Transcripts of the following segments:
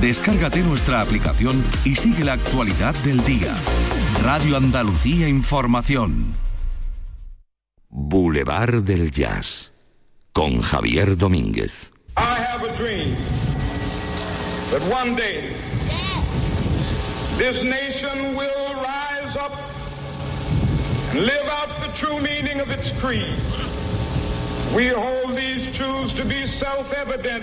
Descárgate nuestra aplicación y sigue la actualidad del día. Radio Andalucía Información. Boulevard del Jazz con Javier Domínguez. I have a dream that one day this nation will rise up and live out the true meaning of its creed. We hold these truths to be self-evident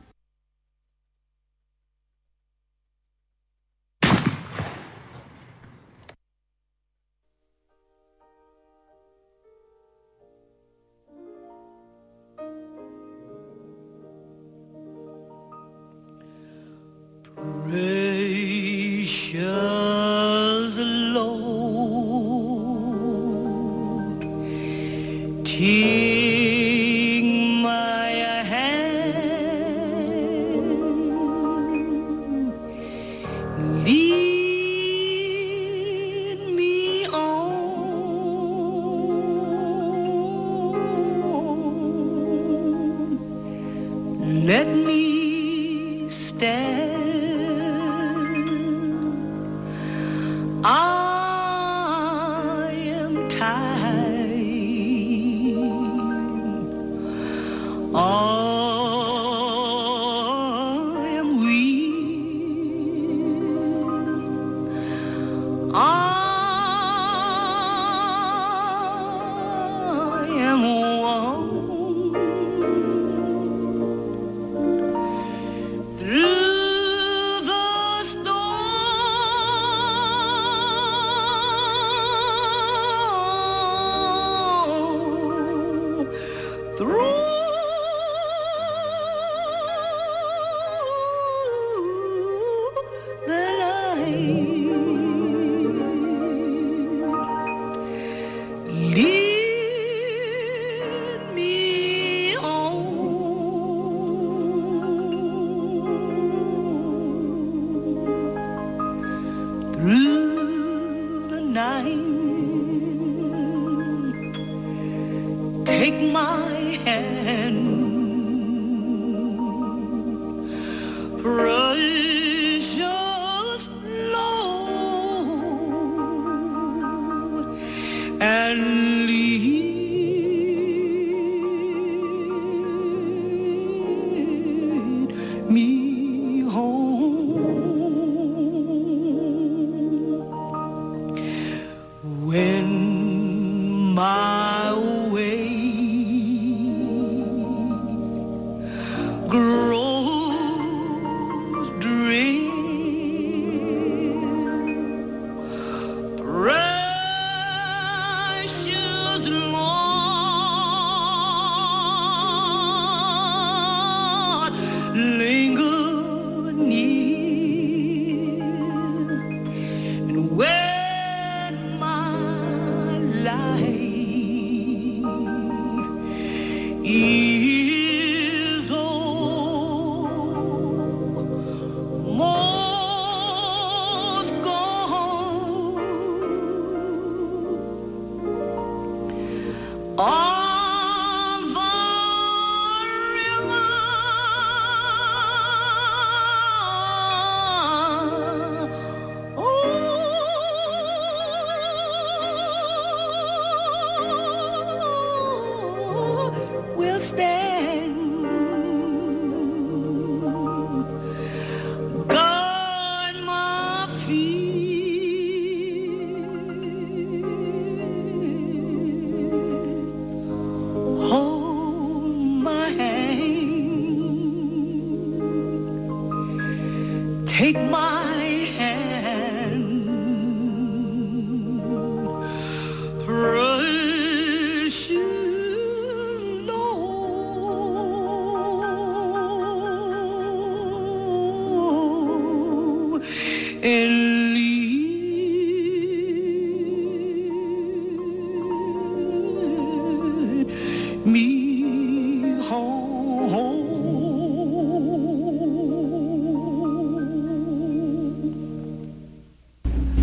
Precious Lord, take my hand, lead me on, let me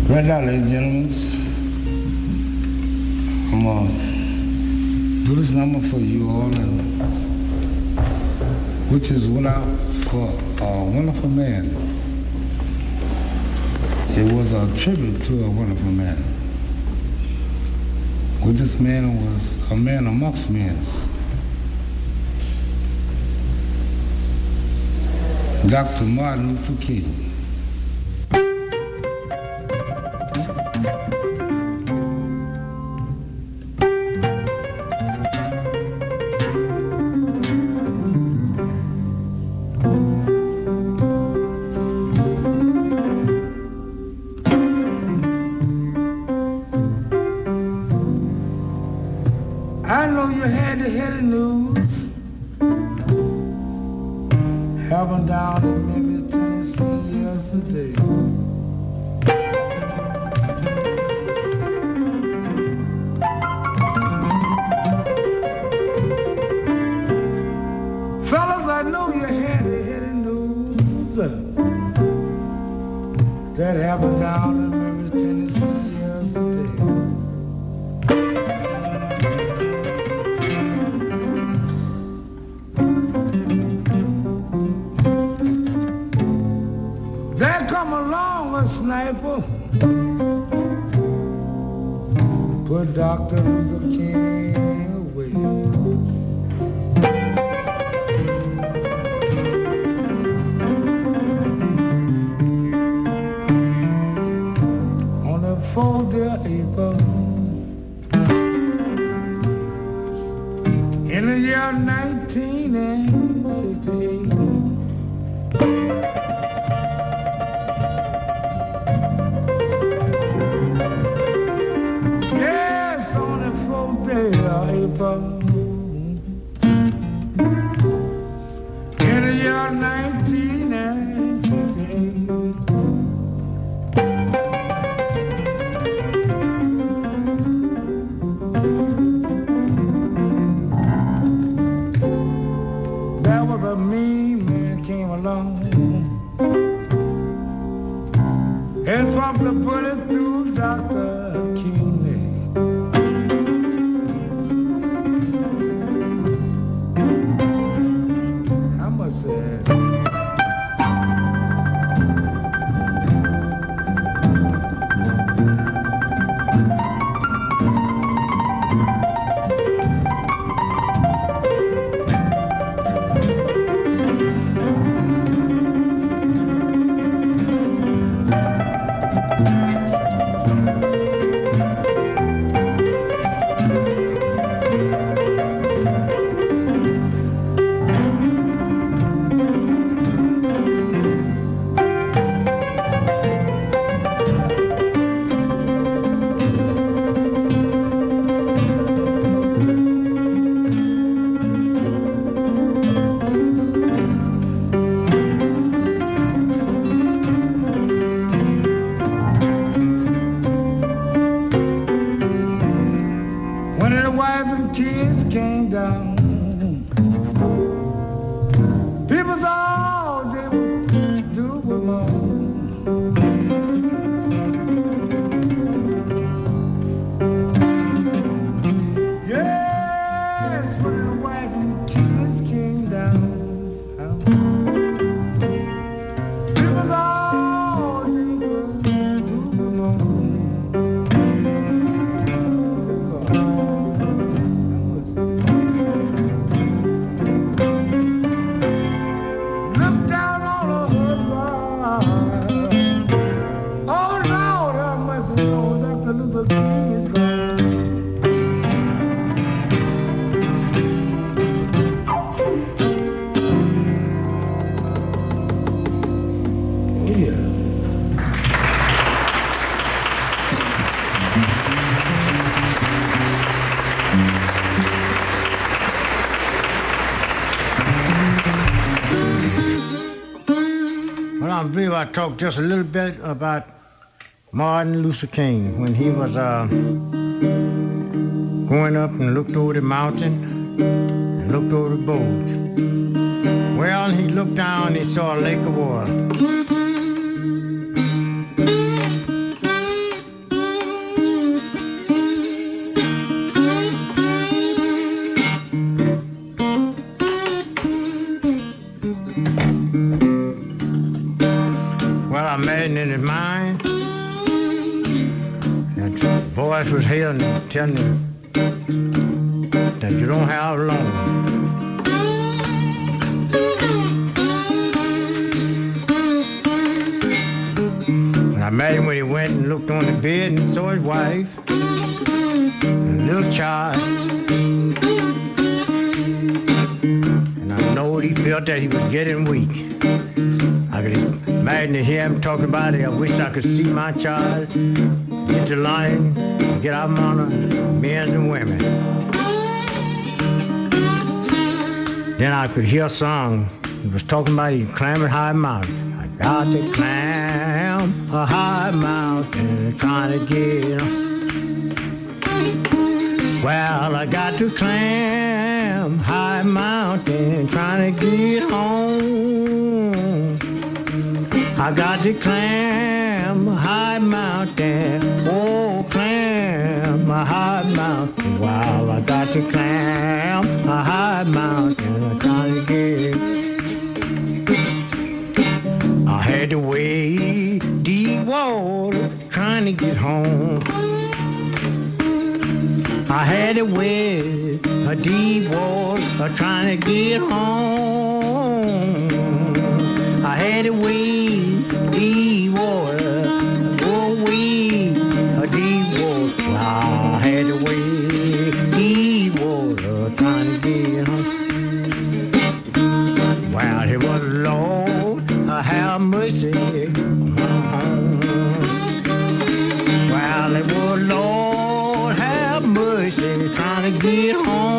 Right now, ladies and gentlemen, I'm going to do this number for you all, and, which is without for a wonderful man. It was a tribute to a wonderful man. With this man was a man amongst men. Dr. Martin Luther King. folder April. In the year 1980. Talked just a little bit about Martin Luther King when he was uh, going up and looked over the mountain and looked over the boat. Well, he looked down and he saw a lake of water. Voice was hearing telling you that you don't have long. I met him when he went and looked on the bed and saw his wife and a little child. And I know he felt that he was getting weak. I could imagine to hear him talking about it. I wish I could see my child the line, get our money, men and women. Then I could hear a song. He was talking about he climbing high mountain. I got to climb a high mountain, trying to get. Well, I got to climb high mountain, trying to get home. I got to climb a high mountain, oh, climb a high mountain. Wow, I got to climb a high mountain, trying to get. I had to wade deep water, trying to get home. I had to wade a deep water, trying to get home. I had to wade get home.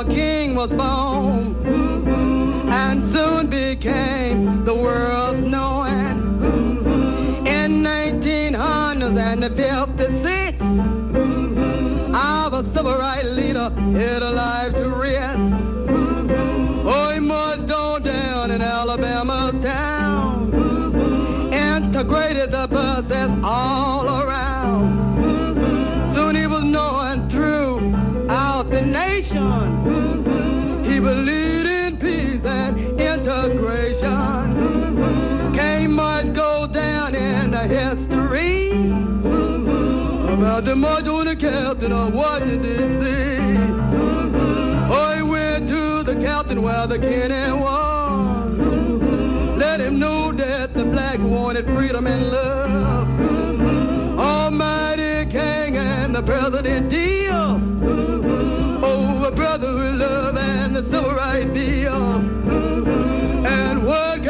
A king was born. And soon became the world's knowing. In 1956, our civil rights leader hid alive to rest. Oh, he must go down in Alabama town. Integrated the buses all around. We believed in peace and integration. Can't much go down in the history about the march on the captain of Washington, D.C. I went to the captain while the cannon was. Let him know that the black wanted freedom and love. Almighty King and the President deal a brother with love and the civil right beyond. And what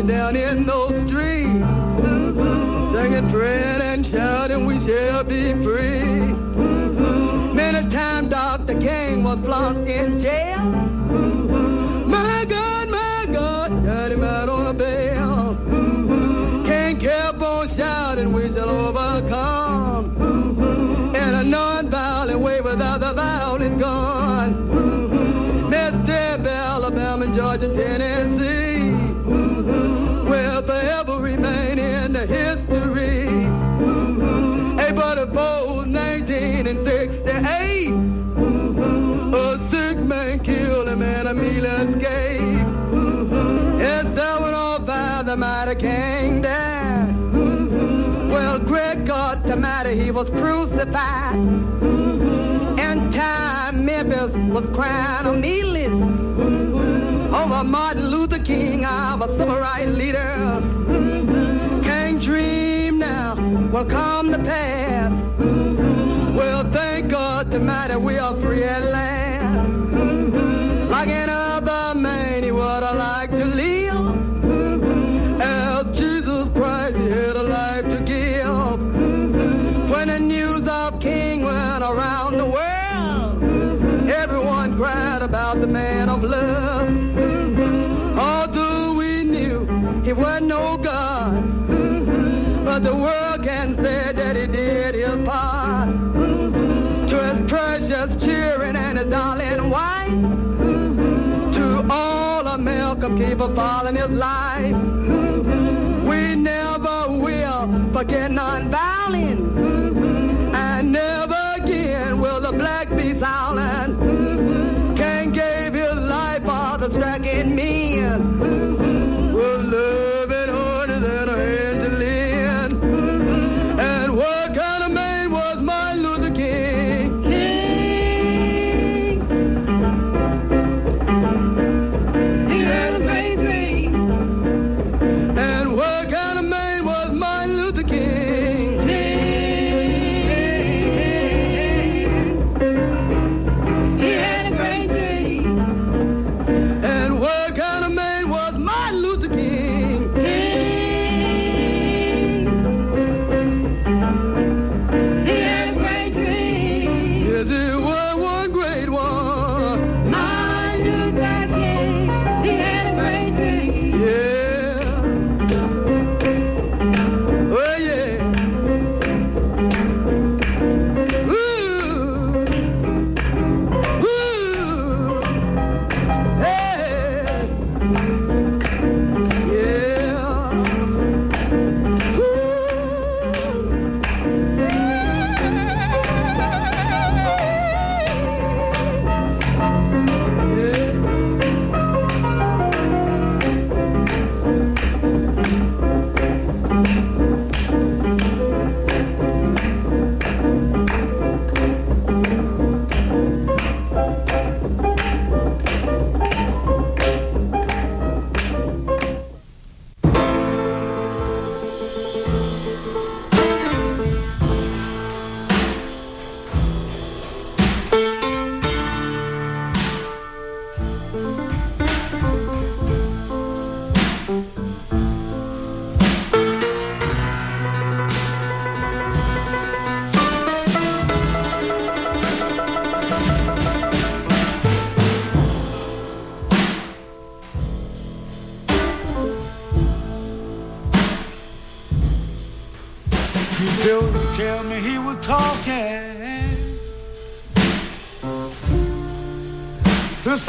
party down in those streets. Singing, praying, and shouting, we shall be free. Many times, Dr. King was locked in jail. the matter, King Dan? Well, Greg got the matter, he was crucified. And time members was crying a meatless over Martin Luther King, our civil rights leader. Can't dream now will come the past. Well, thank God the matter, we are free at last. No God. Mm-hmm. But the world can say that he did his part. Mm-hmm. To his precious children and his darling wife. Mm-hmm. To all of Malcolm people following his life. Mm-hmm. We never will forget nonviolence.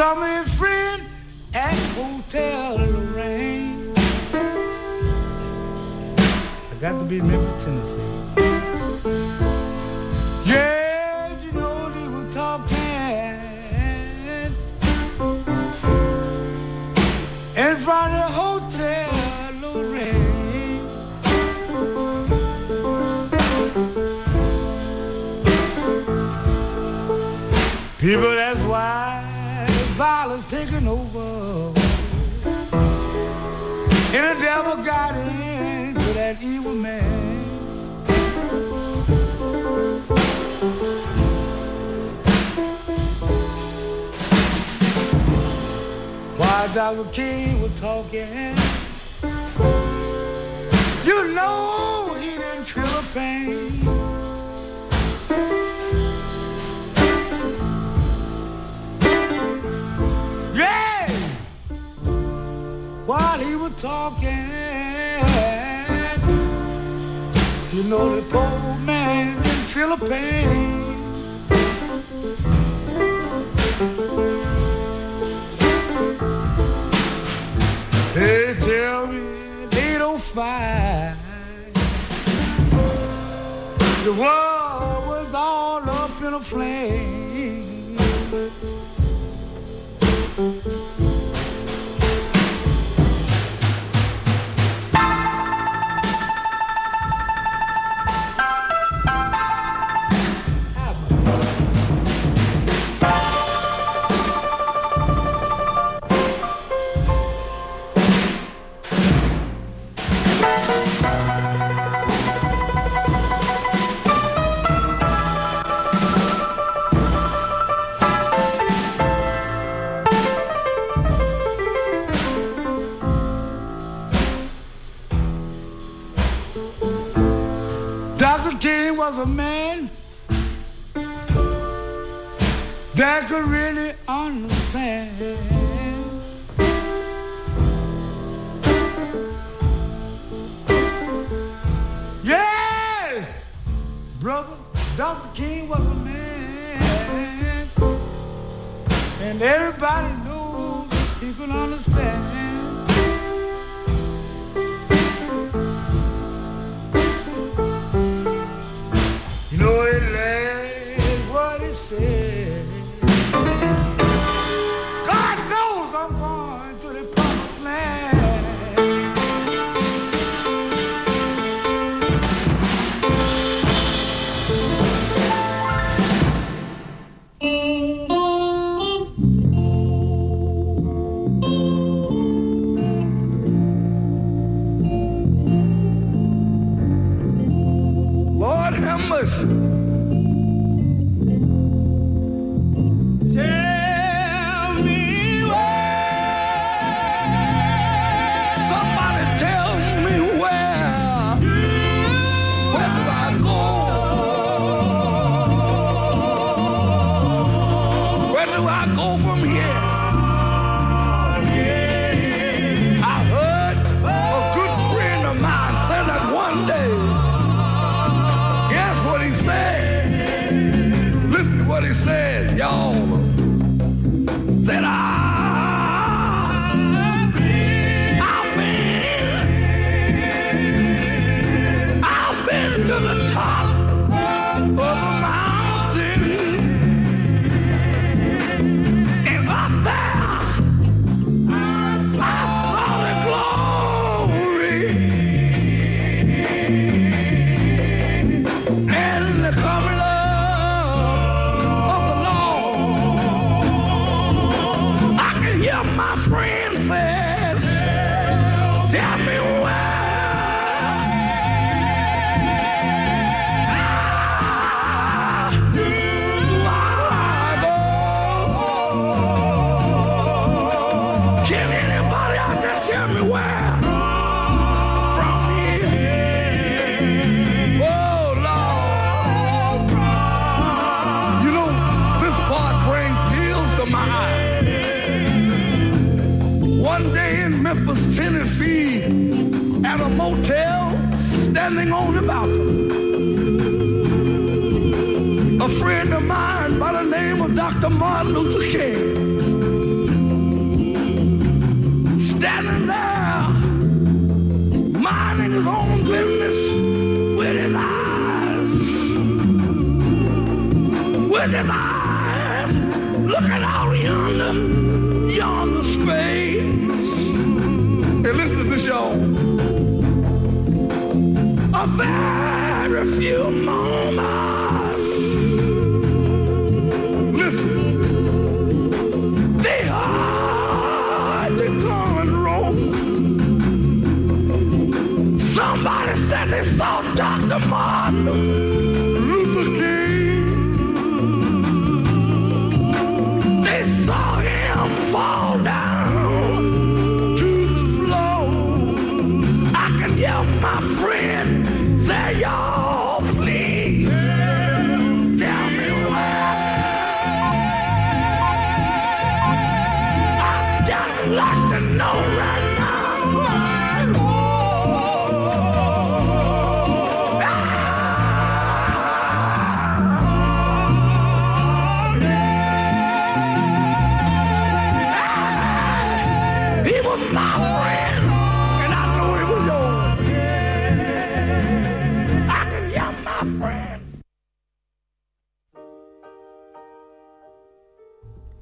Summer dog and King was talking. You know he didn't feel the pain. Yeah, while he was talking, you know the poor man didn't feel the pain. They tell me they don't fight. the world was all up in a flame. I could really understand. Yes, brother, Dr. King was a man, and everybody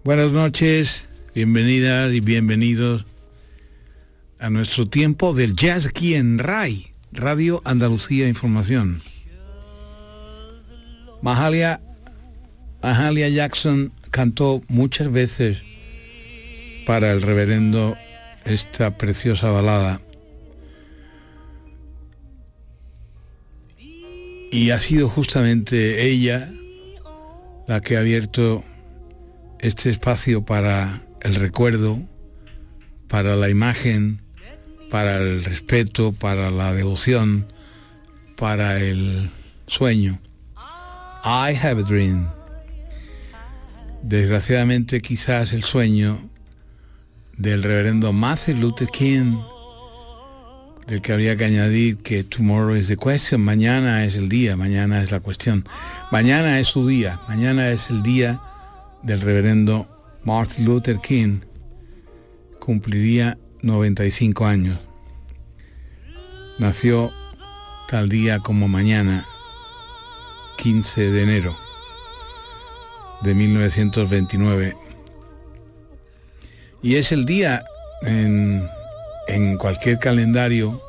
Buenas noches, bienvenidas y bienvenidos a nuestro tiempo del jazz aquí en RAI, Radio Andalucía Información. Mahalia, Mahalia Jackson cantó muchas veces para el reverendo esta preciosa balada. Y ha sido justamente ella la que ha abierto este espacio para el recuerdo, para la imagen, para el respeto, para la devoción, para el sueño. I have a dream. Desgraciadamente quizás el sueño del reverendo Martin Luther King, del que habría que añadir que tomorrow is the question, mañana es el día, mañana es la cuestión, mañana es su día, mañana es el día del reverendo Martin Luther King, cumpliría 95 años. Nació tal día como mañana, 15 de enero de 1929. Y es el día en, en cualquier calendario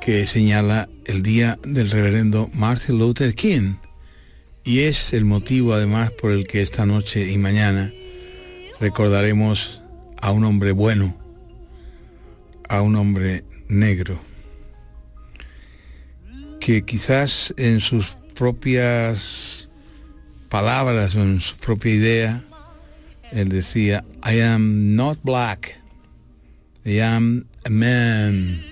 que señala el día del reverendo Martin Luther King. Y es el motivo además por el que esta noche y mañana recordaremos a un hombre bueno, a un hombre negro, que quizás en sus propias palabras o en su propia idea, él decía, I am not black, I am a man.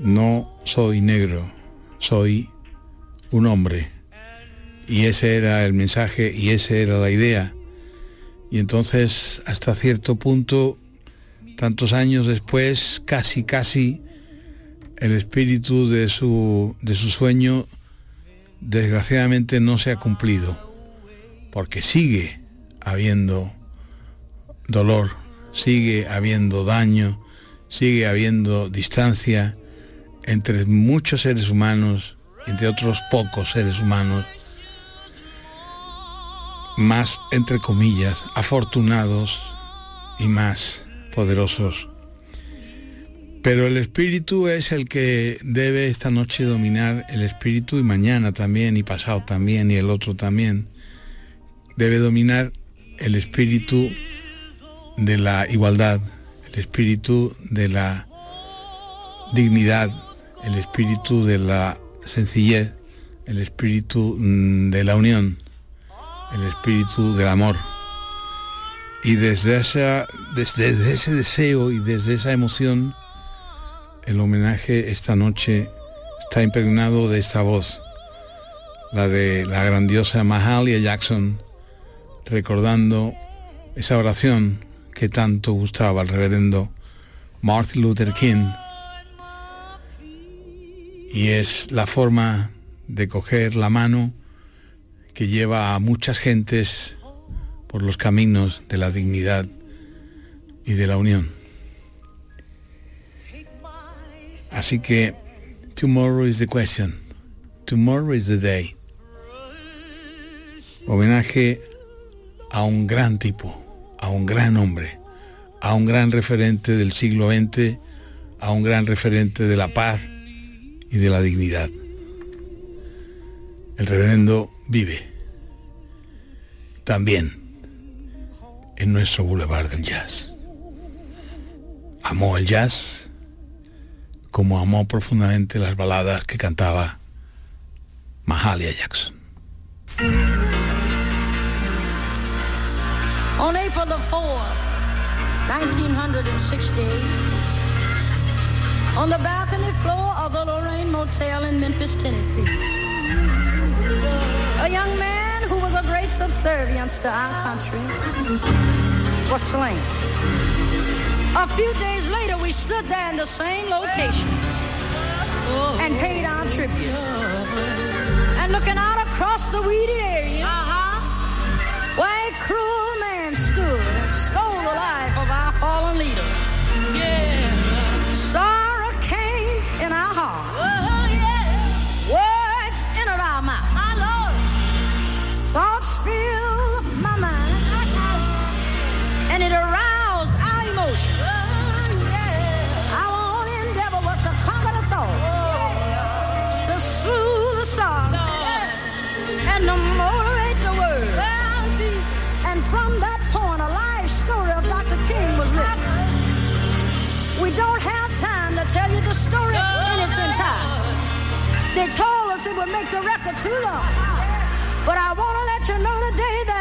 No soy negro, soy un hombre. Y ese era el mensaje y esa era la idea. Y entonces, hasta cierto punto, tantos años después, casi, casi, el espíritu de su, de su sueño desgraciadamente no se ha cumplido, porque sigue habiendo dolor, sigue habiendo daño, sigue habiendo distancia entre muchos seres humanos, entre otros pocos seres humanos, más, entre comillas, afortunados y más poderosos. Pero el espíritu es el que debe esta noche dominar el espíritu y mañana también y pasado también y el otro también. Debe dominar el espíritu de la igualdad, el espíritu de la dignidad, el espíritu de la sencillez, el espíritu mm, de la unión, el espíritu del amor. Y desde, esa, desde, ese deseo y desde esa emoción, el homenaje esta noche está impregnado de esta voz, la de la grandiosa Mahalia Jackson, recordando esa oración que tanto gustaba al reverendo Martin Luther King. Y es la forma de coger la mano que lleva a muchas gentes por los caminos de la dignidad y de la unión. Así que tomorrow is the question, tomorrow is the day. Homenaje a un gran tipo, a un gran hombre, a un gran referente del siglo XX, a un gran referente de la paz y de la dignidad. El reverendo vive también en nuestro boulevard del jazz. Amó el jazz como amó profundamente las baladas que cantaba Mahalia Jackson. On April the 4th, 1968, on the balcony floor of the Lorraine Motel in Memphis, Tennessee, a young man who was a great subservience to our country was slain. A few days later, we stood there in the same location and paid our tribute. And looking out across the weedy area, uh-huh. where a cruel They told us it would make the record too long. But I want to let you know today that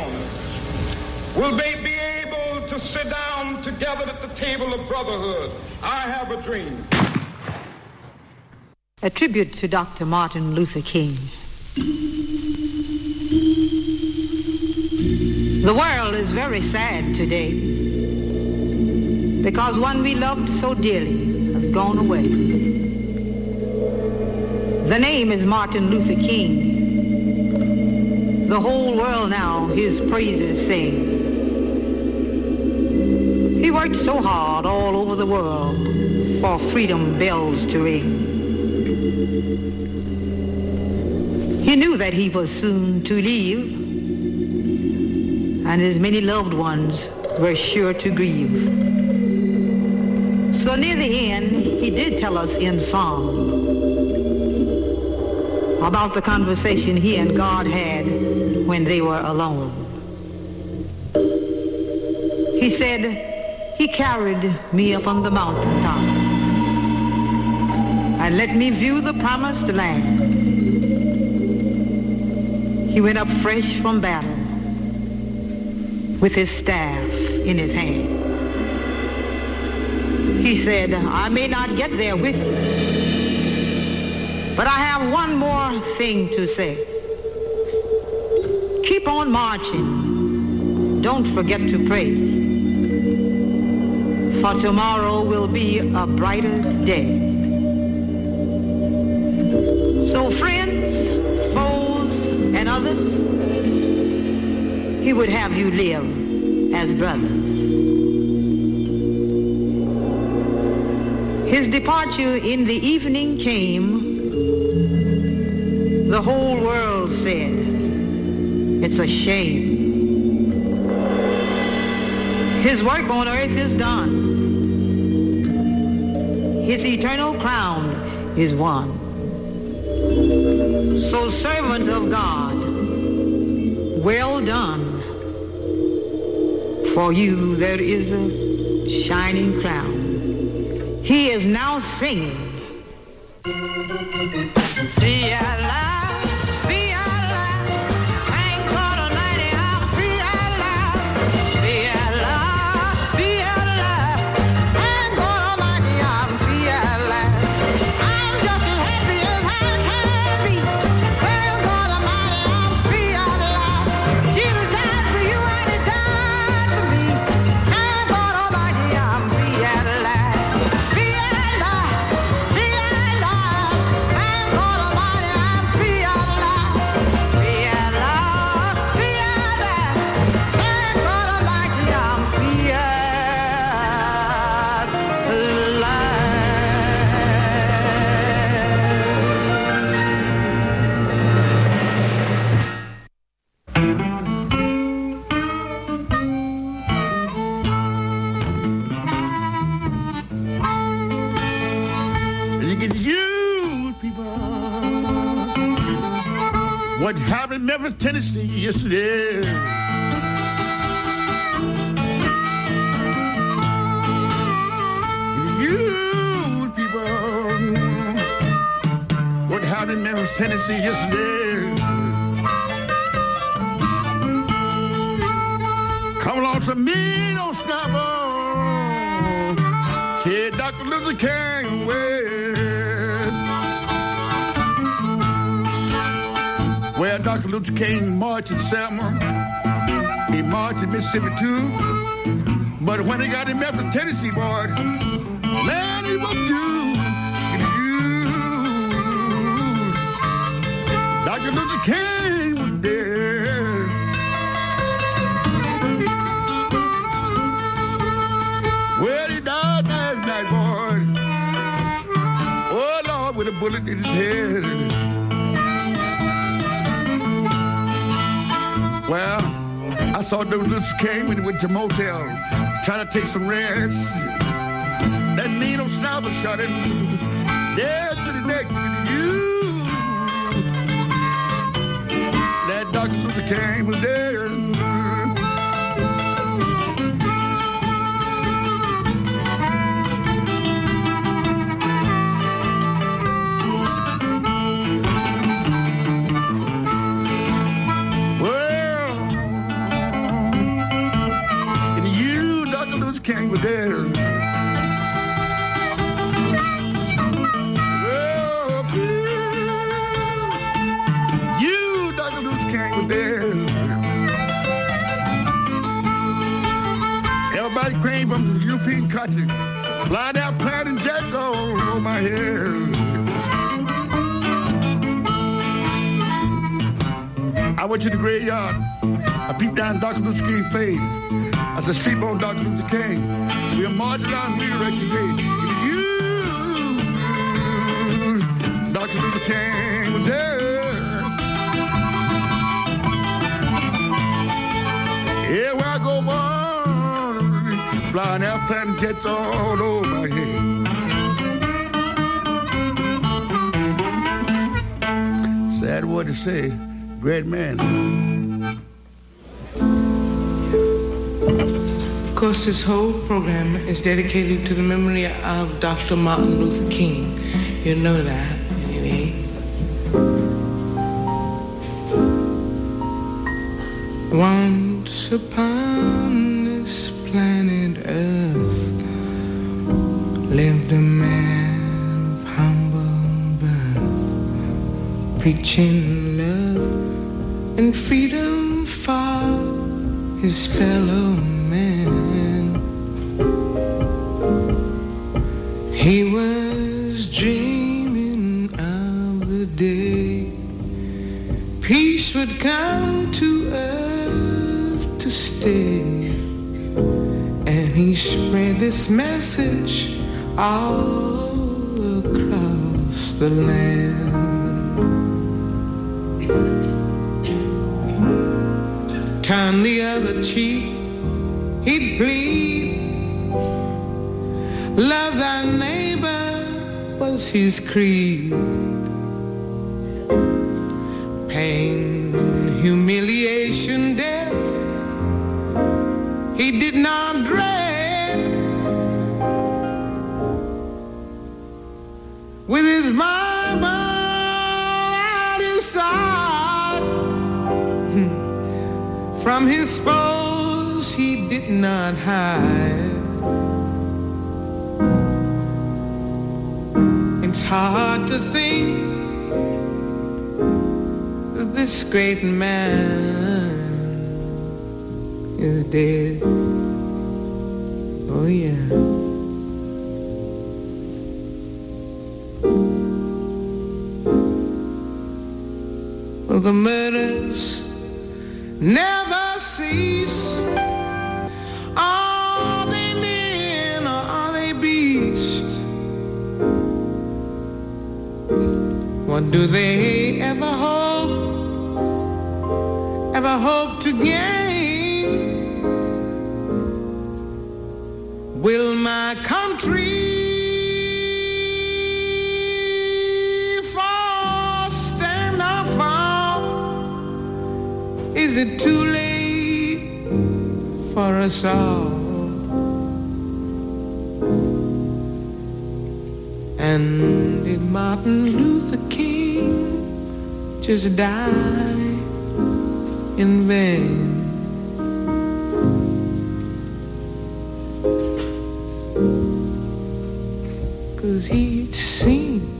owners Will they be able to sit down together at the table of brotherhood? I have a dream. A tribute to Dr. Martin Luther King. The world is very sad today because one we loved so dearly has gone away. The name is Martin Luther King. The whole world now his praises sing. He worked so hard all over the world for freedom bells to ring. He knew that he was soon to leave and his many loved ones were sure to grieve. So near the end, he did tell us in song about the conversation he and God had when they were alone. He said, he carried me up on the mountaintop and let me view the promised land. He went up fresh from battle with his staff in his hand. He said, I may not get there with you, but I have one more thing to say. Keep on marching. Don't forget to pray. For tomorrow will be a brighter day. So friends, foes, and others, he would have you live as brothers. His departure in the evening came. The whole world said, it's a shame. His work on earth is done. His eternal crown is won. So servant of God, well done. For you there is a shining crown. He is now singing. See, I Happened in Memphis, Tennessee yesterday? You, people. Happened in Memphis, Tennessee yesterday? Come along to me, don't stop on. Kid Dr. Luther King way. Dr. Luther King marched in Selma. He marched in Mississippi too. But when he got in Memphis, Tennessee, boy, man, he was you. Dr. Luther King was there. Well, he died last night, boy. Oh, Lord, with a bullet in his head. Well, I saw those Luther King when he went to motel, trying to take some rest. That mean old sniper shot him dead to the neck. You, that Dr. Luther King was dead. There. Oh, you, Dr. King there. Everybody came from the European country. Fly down planting jack on my hair. I went to the graveyard. I peeped down Dr. Luther King's face. I said, sleep on Dr. Luther King. We'll march down Resurrection Day. You, Dr. Luther King was there. Yeah, where I go, on, flying planting jets all over my head. Sad word to say great man. Course, this whole program is dedicated to the memory of Dr. Martin Luther King. You know that, anyway. Once upon this planet Earth lived a man of humble birth, preaching love and freedom for his fellow He was dreaming of the day peace would come to earth to stay. And he spread this message all across the land. turn the other cheek, he'd plead. Love thy neighbor was his creed. Pain, humiliation, death, he did not dread. With his Bible at his side, hmm, from his foes he did not hide. It's hard to think that this great man is dead. Oh yeah. Well, the murders never do they ever hope, ever hope to gain? Will my country fall, stand or fall? Is it too late for us all? And did Martin Luther just die in vain? Cause he'd seen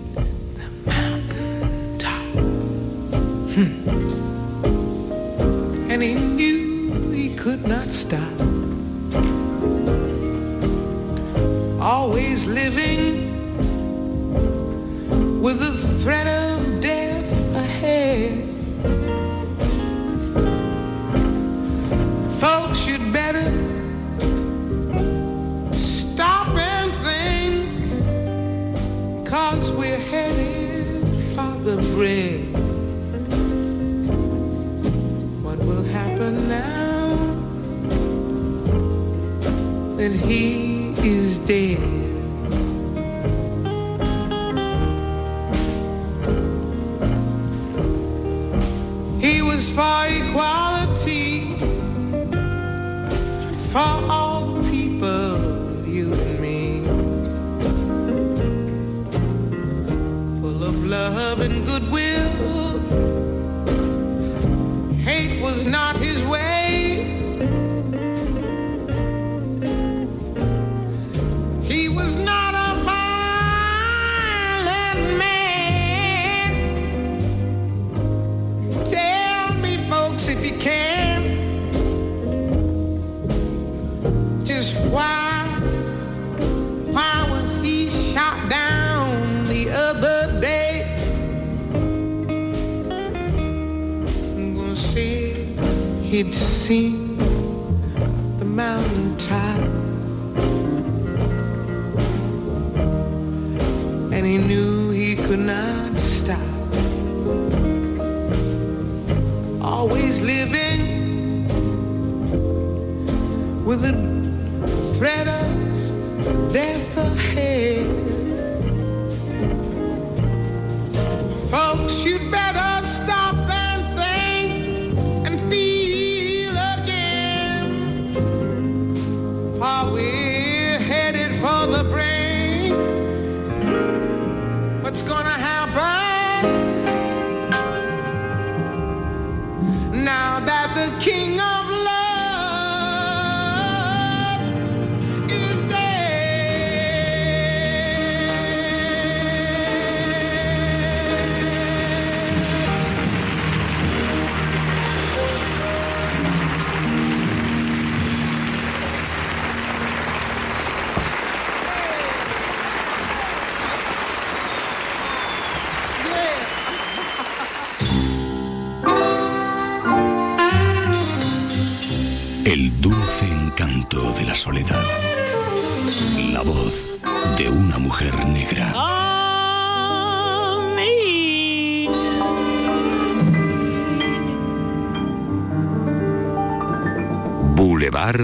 he knew he could not stop. Always living with a threat of death ahead.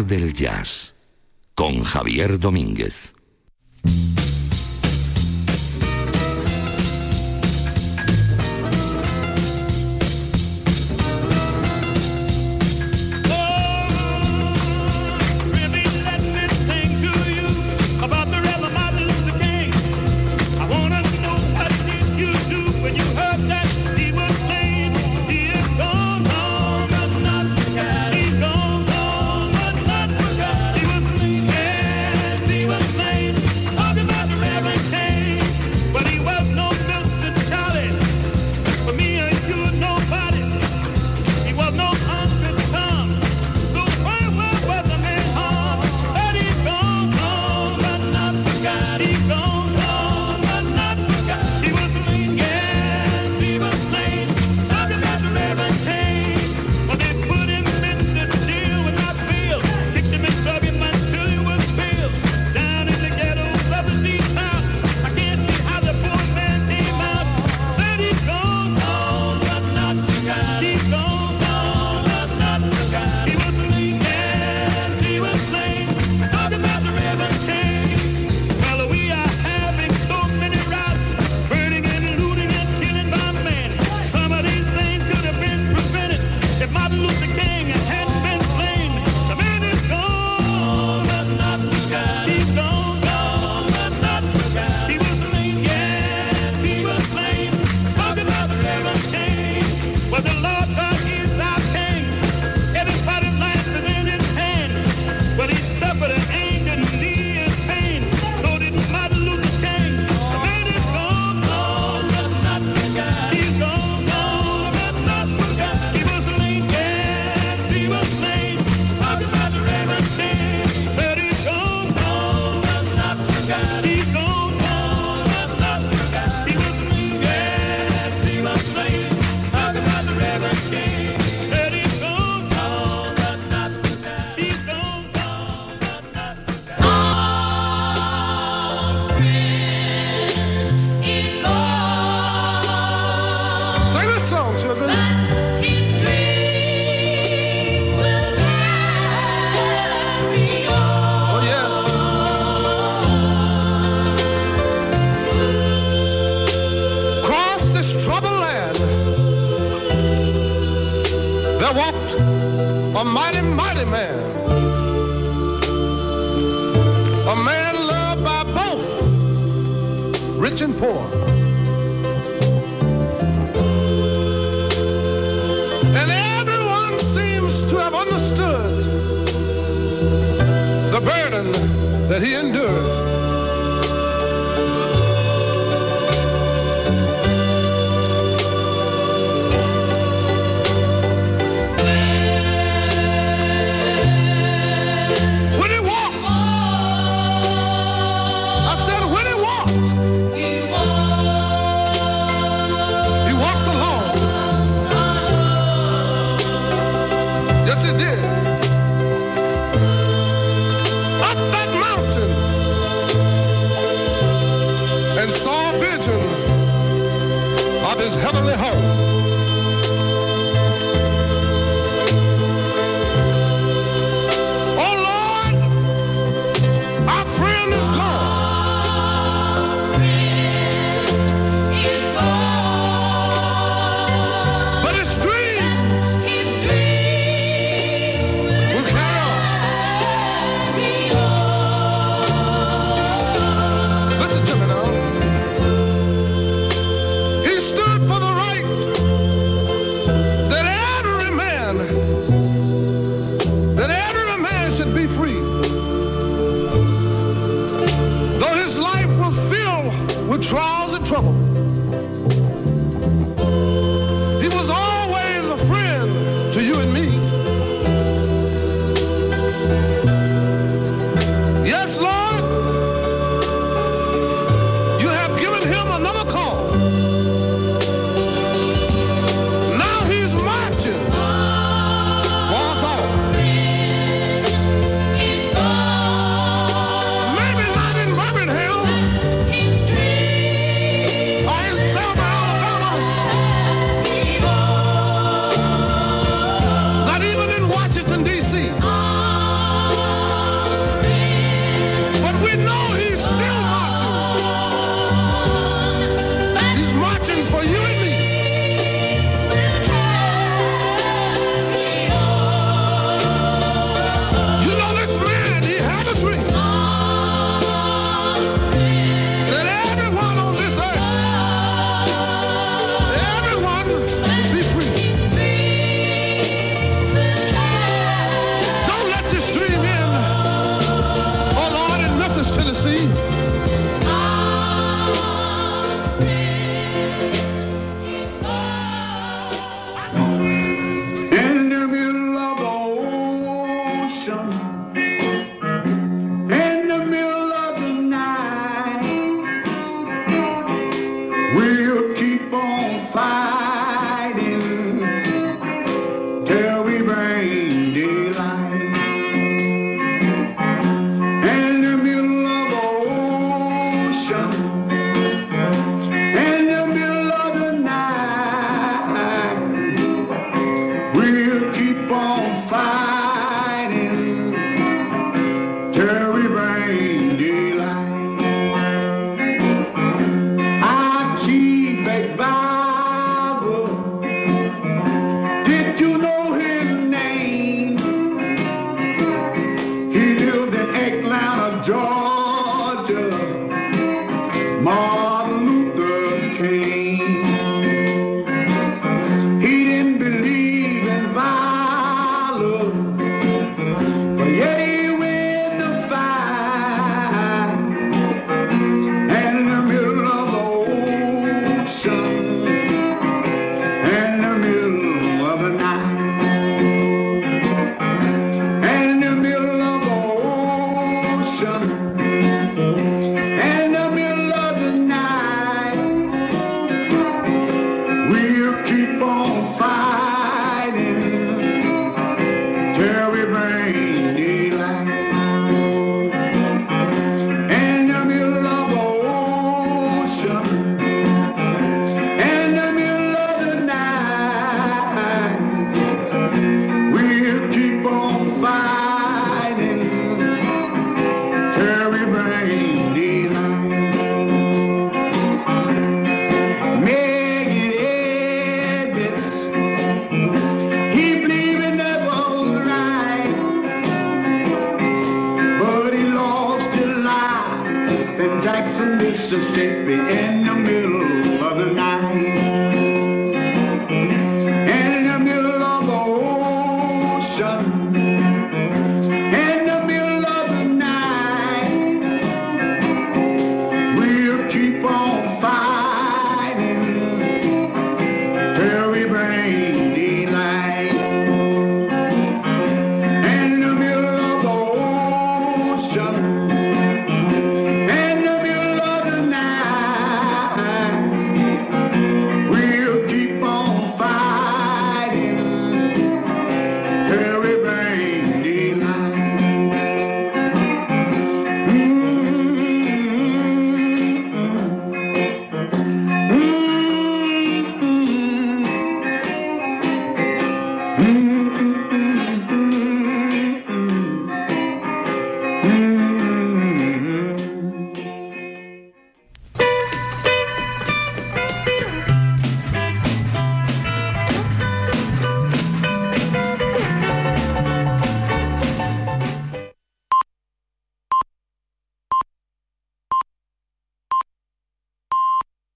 del jazz con Javier Domínguez.